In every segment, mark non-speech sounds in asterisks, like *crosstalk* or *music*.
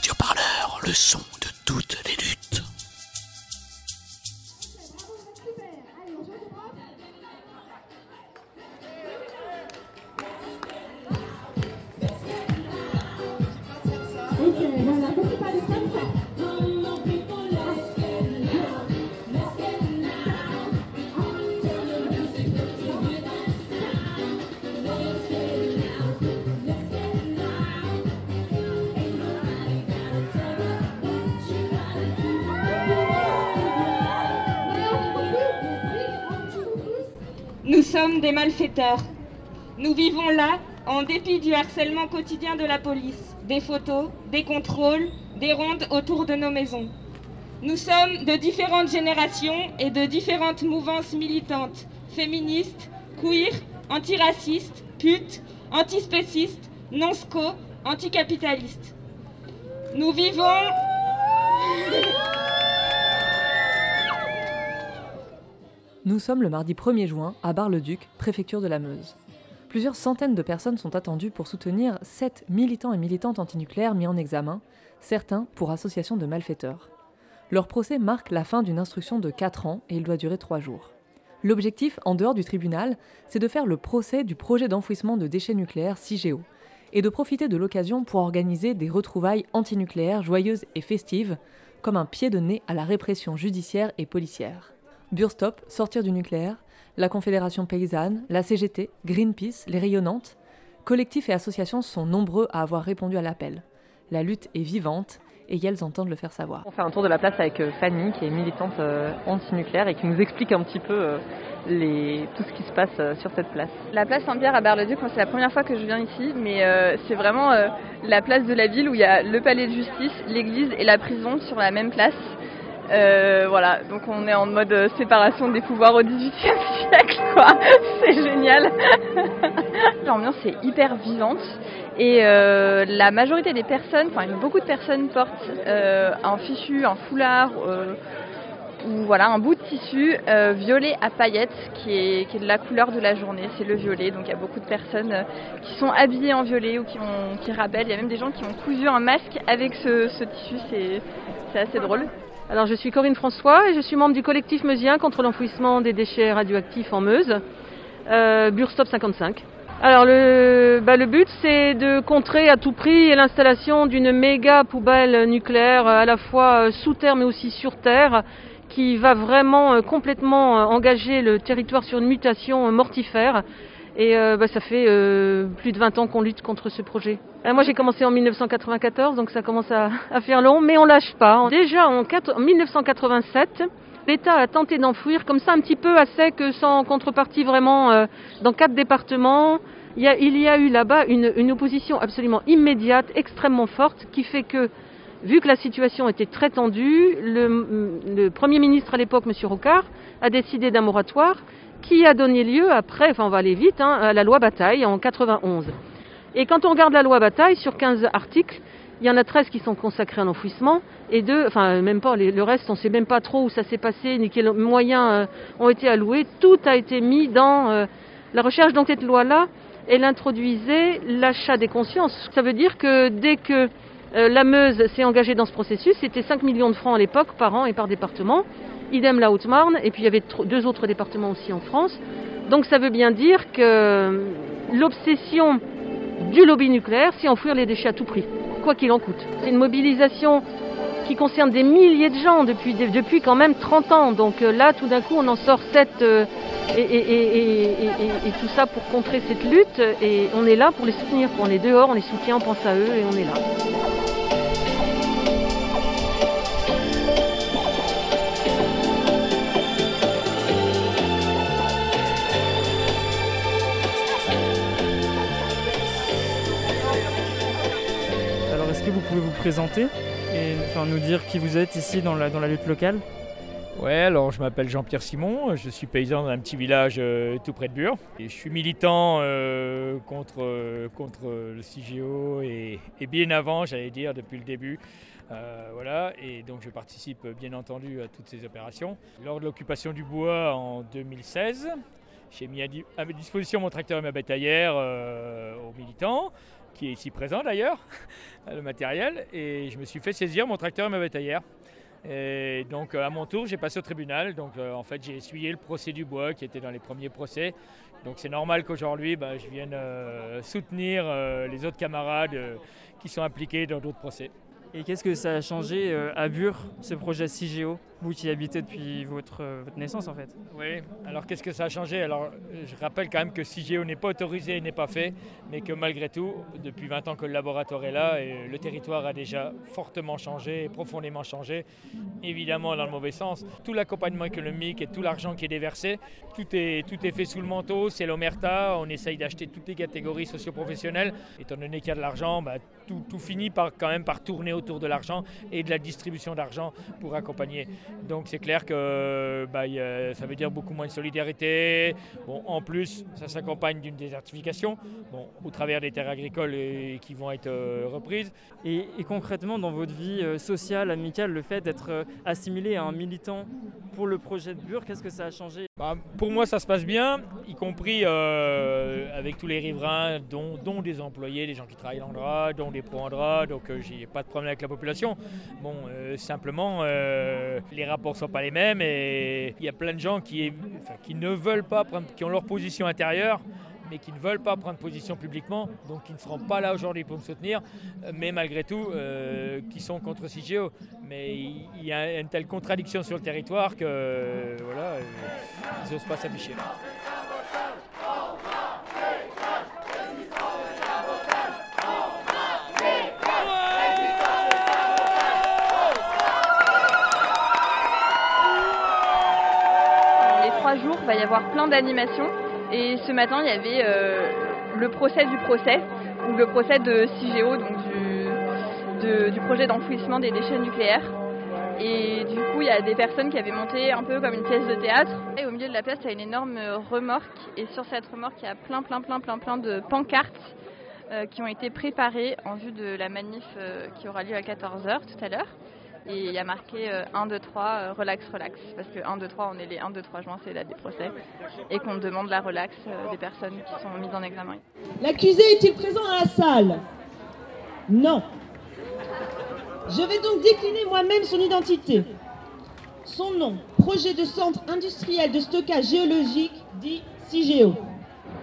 Radioparleur, le son de toutes les luttes. Des malfaiteurs. Nous vivons là en dépit du harcèlement quotidien de la police, des photos, des contrôles, des rondes autour de nos maisons. Nous sommes de différentes générations et de différentes mouvances militantes, féministes, queer, antiracistes, putes, antispécistes, non-sco, anticapitalistes. Nous vivons... Nous sommes le mardi 1er juin à Bar-le-Duc, préfecture de la Meuse. Plusieurs centaines de personnes sont attendues pour soutenir sept militants et militantes antinucléaires mis en examen, certains pour association de malfaiteurs. Leur procès marque la fin d'une instruction de 4 ans et il doit durer 3 jours. L'objectif, en dehors du tribunal, c'est de faire le procès du projet d'enfouissement de déchets nucléaires CIGEO et de profiter de l'occasion pour organiser des retrouvailles antinucléaires joyeuses et festives, comme un pied de nez à la répression judiciaire et policière. Burstop, Sortir du nucléaire, la Confédération paysanne, la CGT, Greenpeace, les Rayonnantes, collectifs et associations sont nombreux à avoir répondu à l'appel. La lutte est vivante et elles entendent le faire savoir. On fait un tour de la place avec euh, Fanny, qui est militante euh, anti-nucléaire et qui nous explique un petit peu euh, les... tout ce qui se passe euh, sur cette place. La place Saint-Pierre à Bar-le-Duc, c'est la première fois que je viens ici, mais c'est vraiment la place de la ville où il y a le palais de justice, l'église et la prison sur la même place. Euh, voilà, donc on est en mode euh, séparation des pouvoirs au XVIIIe siècle, quoi. *laughs* C'est génial. *laughs* L'ambiance est hyper vivante et euh, la majorité des personnes, enfin beaucoup de personnes portent un fichu, un foulard ou voilà un bout de tissu violet à paillettes qui est, de la couleur de la journée, c'est le violet. Donc il y a beaucoup de personnes qui sont habillées en violet ou qui, ont, rappellent. Il y a même des gens qui ont cousu un masque avec ce, tissu, c'est assez drôle. Alors je suis Corinne François et je suis membre du collectif meusien contre l'enfouissement des déchets radioactifs en Meuse, euh, Burstop 55. Alors le, bah, le but c'est de contrer à tout prix l'installation d'une méga poubelle nucléaire à la fois euh, sous terre mais aussi sur terre qui va vraiment euh, complètement euh, engager le territoire sur une mutation euh, mortifère. Et euh, bah, ça fait euh, plus de 20 ans qu'on lutte contre ce projet. Euh, moi j'ai commencé en 1994, donc ça commence à, faire long, mais on lâche pas. Déjà en, quat- en 1987, l'État a tenté d'enfouir comme ça un petit peu à sec, sans contrepartie vraiment, euh, dans quatre départements. Il y a, eu là-bas une, une opposition absolument immédiate, extrêmement forte, qui fait que, vu que la situation était très tendue, le, le Premier ministre à l'époque, M. Rocard, a décidé d'un moratoire qui a donné lieu après, enfin on va aller vite, hein, à la loi Bataille en 91. Et quand on regarde la loi Bataille, sur 15 articles, il y en a 13 qui sont consacrés à l'enfouissement, et deux, enfin même pas, le reste, on ne sait même pas trop où ça s'est passé, ni quels moyens euh, ont été alloués. Tout a été mis dans euh, la recherche. Donc cette loi-là, elle introduisait l'achat des consciences. Ça veut dire que dès que euh, la Meuse s'est engagée dans ce processus, c'était 5 millions de francs à l'époque par an et par département. Idem la Haute-Marne, et puis il y avait deux autres départements aussi en France. Donc ça veut bien dire que l'obsession du lobby nucléaire, c'est enfouir les déchets à tout prix, quoi qu'il en coûte. C'est une mobilisation qui concerne des milliers de gens depuis, quand même 30 ans. Donc euh, là, tout d'un coup, on en sort 7 et, et- et- et- et- et- et tout ça pour contrer cette lutte. Et on est là pour les soutenir. On est dehors, on les soutient, on pense à eux et on est là. Pouvez vous présenter et nous dire qui vous êtes ici dans la, dans la lutte locale Ouais, alors je m'appelle Jean-Pierre Simon, je suis paysan d'un petit village euh, tout près de Bure. Je suis militant euh, contre, euh, contre le CIGEO et, bien avant, j'allais dire, depuis le début. Voilà, et donc je participe bien entendu à toutes ces opérations. Lors de l'occupation du bois en 2016, j'ai mis à, à disposition mon tracteur et ma bétaillère aux militants qui est ici présent d'ailleurs, *laughs* le matériel, et je me suis fait saisir mon tracteur et ma bétaillère. Et donc à mon tour, j'ai passé au tribunal. Donc en fait, j'ai essuyé le procès du bois qui était dans les premiers procès. Donc c'est normal qu'aujourd'hui, bah, je vienne soutenir les autres camarades qui sont impliqués dans d'autres procès. Et qu'est-ce que ça a changé à Bure, ce projet CIGEO vous qui habitez depuis votre, euh, votre naissance en fait. Oui, alors qu'est-ce que ça a changé? Alors je rappelle quand même que CIGEO n'est pas autorisé et n'est pas fait, mais que malgré tout, depuis 20 ans que le laboratoire est là, le territoire a déjà fortement changé, profondément changé, évidemment dans le mauvais sens. Tout l'accompagnement économique et tout l'argent qui est déversé, tout est, tout est fait sous le manteau, c'est l'omerta, on essaye d'acheter toutes les catégories socioprofessionnelles. Étant donné qu'il y a de l'argent, bah, tout, tout finit par, quand même par tourner autour de l'argent et de la distribution d'argent pour accompagner. Donc c'est clair que bah, ça veut dire beaucoup moins de solidarité. Bon, en plus, ça s'accompagne d'une désertification bon, au travers des terres agricoles qui vont être euh, reprises. Et, concrètement, dans votre vie euh, sociale, amicale, le fait d'être euh, assimilé à un militant pour le projet de Bure, qu'est-ce que ça a changé? Bah, Pour moi, ça se passe bien, y compris avec tous les riverains, dont, dont, des employés, des gens qui travaillent en droit, dont des pros en droit. Donc j'ai pas de problème avec la population. Bon, simplement, les les rapports ne sont pas les mêmes et il y a plein de gens qui, ne veulent pas prendre, qui ont leur position intérieure mais qui ne veulent pas prendre position publiquement, donc qui ne seront pas là aujourd'hui pour me soutenir, mais malgré tout, euh, qui sont contre CIGEO. Mais il y a une telle contradiction sur le territoire que voilà, ils n'osent pas s'afficher. Il va y avoir plein d'animations. Et ce matin, il y avait euh, le procès du procès, ou le procès de CIGEO, donc du, du projet d'enfouissement des déchets nucléaires. Et du coup, il y a des personnes qui avaient monté un peu comme une pièce de théâtre. Et au milieu de la place, il y a une énorme remorque. Et sur cette remorque, il y a plein, plein, plein, plein, plein de pancartes euh, qui ont été préparées en vue de la manif euh, qui aura lieu à 14h tout à l'heure. Et il y a marqué 1, 2, 3, relax, relax. Parce que 1, 2, 3, on est les 1, 2, 3 juin, c'est la des procès. Et qu'on demande la relax euh, des personnes qui sont mises en examen. L'accusé est-il présent dans la salle? Non. Je vais donc décliner moi-même son identité. Son nom, projet de centre industriel de stockage géologique, dit CIGEO.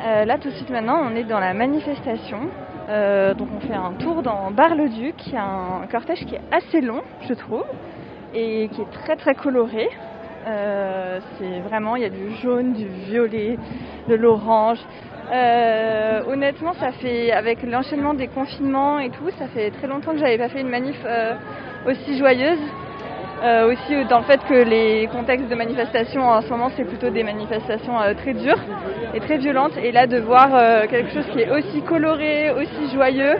Euh, là, tout de suite maintenant, on est dans la manifestation euh, donc on fait un tour dans Bar-le-Duc, y a un cortège qui est assez long, je trouve, et qui est très très coloré. Euh, c'est vraiment, il y a du jaune, du violet, de l'orange. Euh, honnêtement, ça fait, avec l'enchaînement des confinements et tout, ça fait très longtemps que j'avais pas fait une manif aussi joyeuse. Euh, aussi dans le fait que les contextes de manifestation en ce moment c'est plutôt des manifestations euh, très dures et très violentes et là de voir euh, quelque chose qui est aussi coloré, aussi joyeux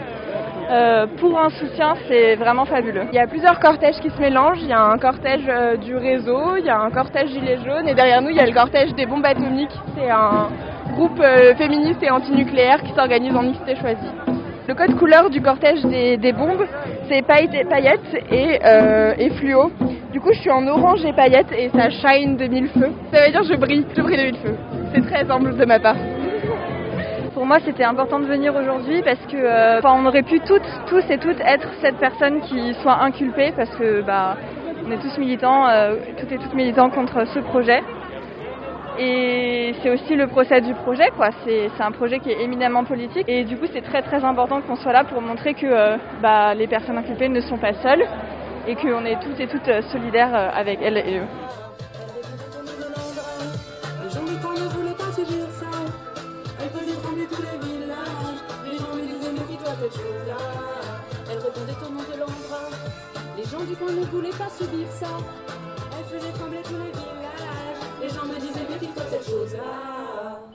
pour un soutien c'est vraiment fabuleux. Il y a plusieurs cortèges qui se mélangent, il y a un cortège du réseau, il y a un cortège gilet jaune et derrière nous il y a le cortège des bombes atomiques, c'est un groupe féministe et antinucléaire qui s'organise en mixité choisie. Le code couleur du cortège des, bombes, c'est paillettes et, euh, et, fluo. Du coup, je suis en orange et paillettes et ça shine de mille feux. Ça veut dire je brille, je brille de mille feux. C'est très humble de ma part. Pour moi, c'était important de venir aujourd'hui parce que euh, on aurait pu toutes, tous et toutes être cette personne qui soit inculpée parce que bah, on est tous militants, euh, toutes et toutes militants contre ce projet. Et c'est aussi le procès du projet, quoi. C'est, un projet qui est éminemment politique. Et du coup, c'est très très important qu'on soit là pour montrer que euh, bah, les personnes inculpées ne sont pas seules et qu'on est toutes et toutes euh, solidaires euh, avec elles et eux. Les gens du coin ne voulaient pas subir ça. Elle faisait trembler tous les villages. Les gens me disaient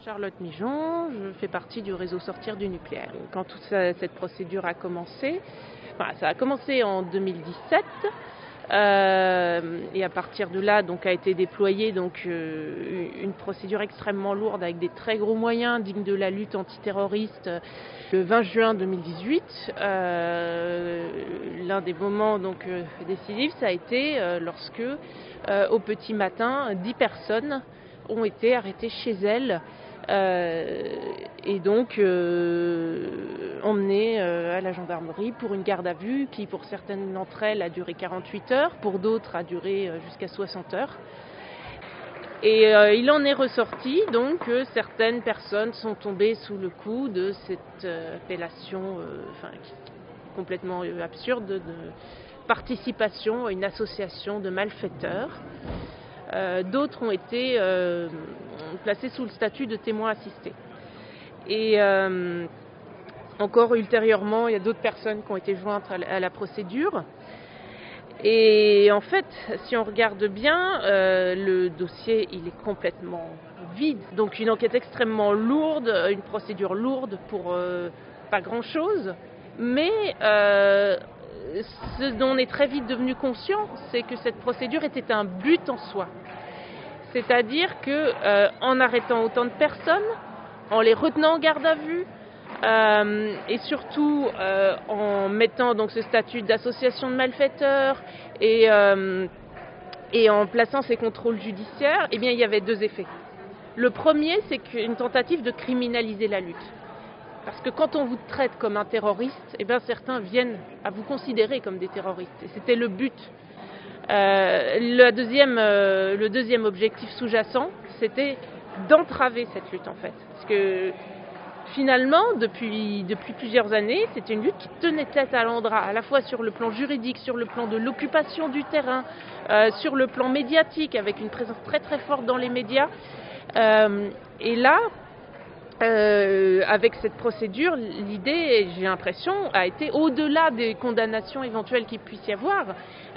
Charlotte Mijon, je fais partie du réseau Sortir du nucléaire. Quand toute cette procédure a commencé, ça a commencé en 2017. Euh, et à partir de là, donc, a été déployée donc, euh, une procédure extrêmement lourde avec des très gros moyens dignes de la lutte antiterroriste le 20 juin 2018. Euh, l'un des moments donc, décisifs, ça a été lorsque, au petit matin, dix personnes ont été arrêtées chez elles et donc euh, emmenées euh, à la gendarmerie pour une garde à vue qui, pour certaines d'entre elles, a duré 48 heures, pour d'autres, a duré euh, jusqu'à 60 heures. Et euh, il en est ressorti donc que certaines personnes sont tombées sous le coup de cette euh, appellation euh, enfin, complètement euh, absurde de participation à une association de malfaiteurs. Euh, D'autres ont été euh, placés sous le statut de témoins assistés. Et euh, encore ultérieurement, il y a d'autres personnes qui ont été jointes à la, à la procédure. Et en fait, si on regarde bien, le dossier il est complètement vide. Donc une enquête extrêmement lourde, une procédure lourde pour pas grand-chose. Mais ce dont on est très vite devenu conscient, c'est que cette procédure était un but en soi. C'est-à-dire que euh, en arrêtant autant de personnes, en les retenant en garde à vue, euh, et surtout euh, en mettant donc ce statut d'association de malfaiteurs et, euh, et en plaçant ces contrôles judiciaires, eh bien il y avait deux effets. Le premier, c'est qu'une tentative de criminaliser la lutte. Parce que quand on vous traite comme un terroriste, eh bien certains viennent à vous considérer comme des terroristes. C'était le but. Euh, le, deuxième, euh, le deuxième objectif sous-jacent, c'était d'entraver cette lutte en fait. Parce que finalement, depuis, depuis plusieurs années, c'était une lutte qui tenait tête à l'Andra, à la fois sur le plan juridique, sur le plan de l'occupation du terrain, euh, sur le plan médiatique, avec une présence très très forte dans les médias. Et là, euh, avec cette procédure, l'idée, j'ai l'impression, a été au-delà des condamnations éventuelles qu'il puisse y avoir,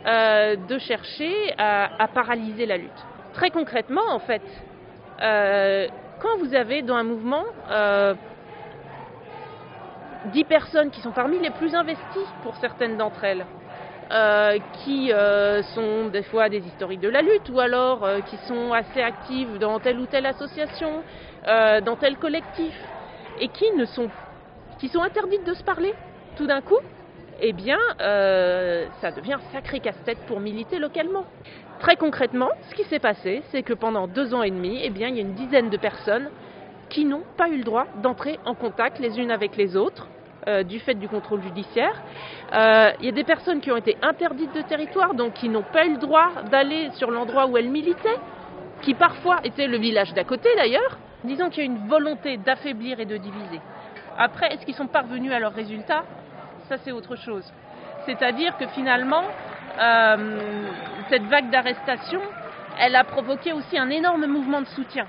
euh, de chercher à, paralyser la lutte. Très concrètement, en fait, euh, quand vous avez dans un mouvement euh, 10 personnes qui sont parmi les plus investies pour certaines d'entre elles, euh, qui euh, sont des fois des historiques de la lutte ou alors euh, qui sont assez actives dans telle ou telle association, dans tel collectif, et qui ne sont, qui sont interdites de se parler tout d'un coup, eh bien, ça devient un sacré casse-tête pour militer localement. Très concrètement, ce qui s'est passé, c'est que pendant deux ans et demi, eh bien, il y a une dizaine de personnes qui n'ont pas eu le droit d'entrer en contact les unes avec les autres euh, du fait du contrôle judiciaire. Euh, il y a des personnes qui ont été interdites de territoire, donc qui n'ont pas eu le droit d'aller sur l'endroit où elles militaient, qui parfois était le village d'à côté d'ailleurs. Disons qu'il y a une volonté d'affaiblir et de diviser. Après, est-ce qu'ils sont parvenus à leurs résultats? Ça, c'est autre chose. C'est-à-dire que finalement, euh, cette vague d'arrestation, elle a provoqué aussi un énorme mouvement de soutien.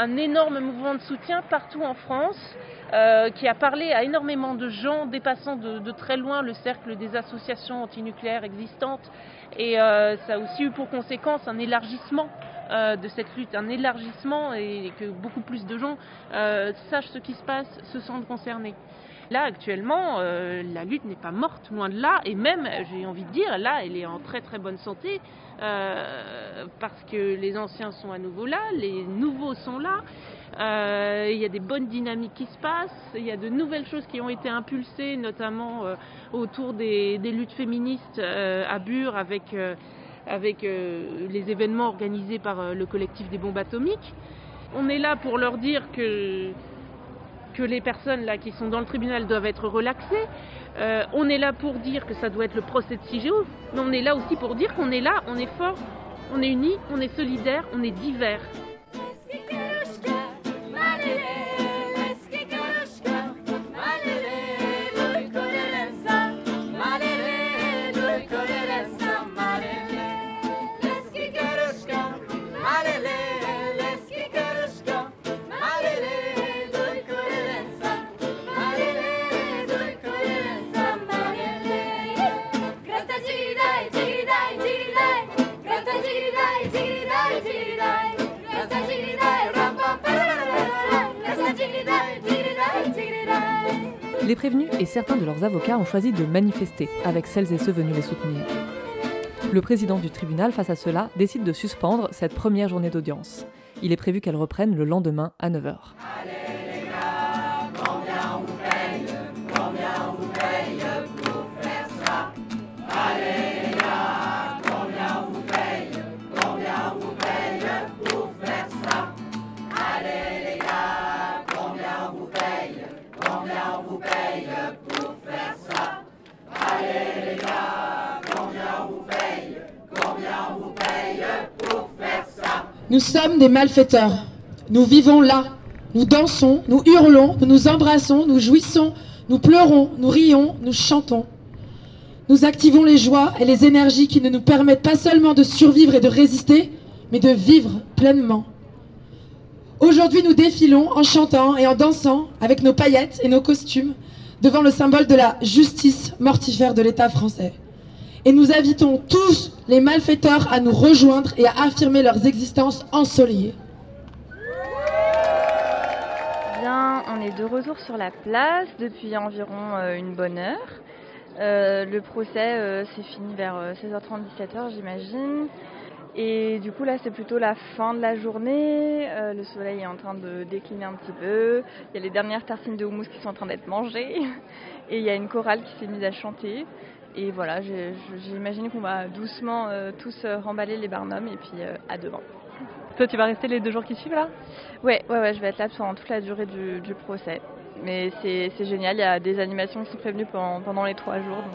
Un énorme mouvement de soutien partout en France euh, qui a parlé à énormément de gens dépassant de, très loin le cercle des associations antinucléaires existantes. Et euh, ça a aussi eu pour conséquence un élargissement euh, de cette lutte, un élargissement et que beaucoup plus de gens sachent ce qui se passe, se sentent concernés. Là, actuellement, euh, la lutte n'est pas morte, loin de là, et même, j'ai envie de dire, là, elle est en très très bonne santé, euh, parce que les anciens sont à nouveau là, les nouveaux sont là, euh, il y a des bonnes dynamiques qui se passent, il y a de nouvelles choses qui ont été impulsées, notamment autour des, luttes féministes à Bure, avec, avec les événements organisés par le collectif des bombes atomiques. On est là pour leur dire que que les personnes là qui sont dans le tribunal doivent être relaxées. Euh, on est là pour dire que ça doit être le procès de CIGEO, mais on est là aussi pour dire qu'on est là, on est fort, on est unis, on est solidaires, on est divers. Les prévenus et certains de leurs avocats ont choisi de manifester avec celles et ceux venus les soutenir. Le président du tribunal, face à cela, décide de suspendre cette première journée d'audience. Il est prévu qu'elle reprenne le lendemain à 9h. Nous sommes des malfaiteurs. Nous vivons là. Nous dansons, nous hurlons, nous nous embrassons, nous jouissons, nous pleurons, nous rions, nous chantons. Nous activons les joies et les énergies qui ne nous permettent pas seulement de survivre et de résister, mais de vivre pleinement. Aujourd'hui, nous défilons en chantant et en dansant avec nos paillettes et nos costumes devant le symbole de la justice mortifère de l'État français. Et nous invitons tous les malfaiteurs à nous rejoindre et à affirmer leurs existences ensoleillées. Bien, on est de retour sur la place depuis environ euh, une bonne heure. Euh, le procès euh, s'est fini vers 16h30, 17h j'imagine. Et du coup là c'est plutôt la fin de la journée, le soleil est en train de décliner un petit peu, il y a les dernières tartines de houmous qui sont en train d'être mangées, *laughs* et il y a une chorale qui s'est mise à chanter. Et voilà, j'imagine qu'on va doucement euh, tous euh, remballer les barnums et puis à demain. Toi tu vas rester les deux jours qui suivent là ouais, ouais, ouais, je vais être là pendant toute la durée du, procès. Mais c'est génial, il y a des animations qui sont prévenues pendant, pendant les trois jours. Donc,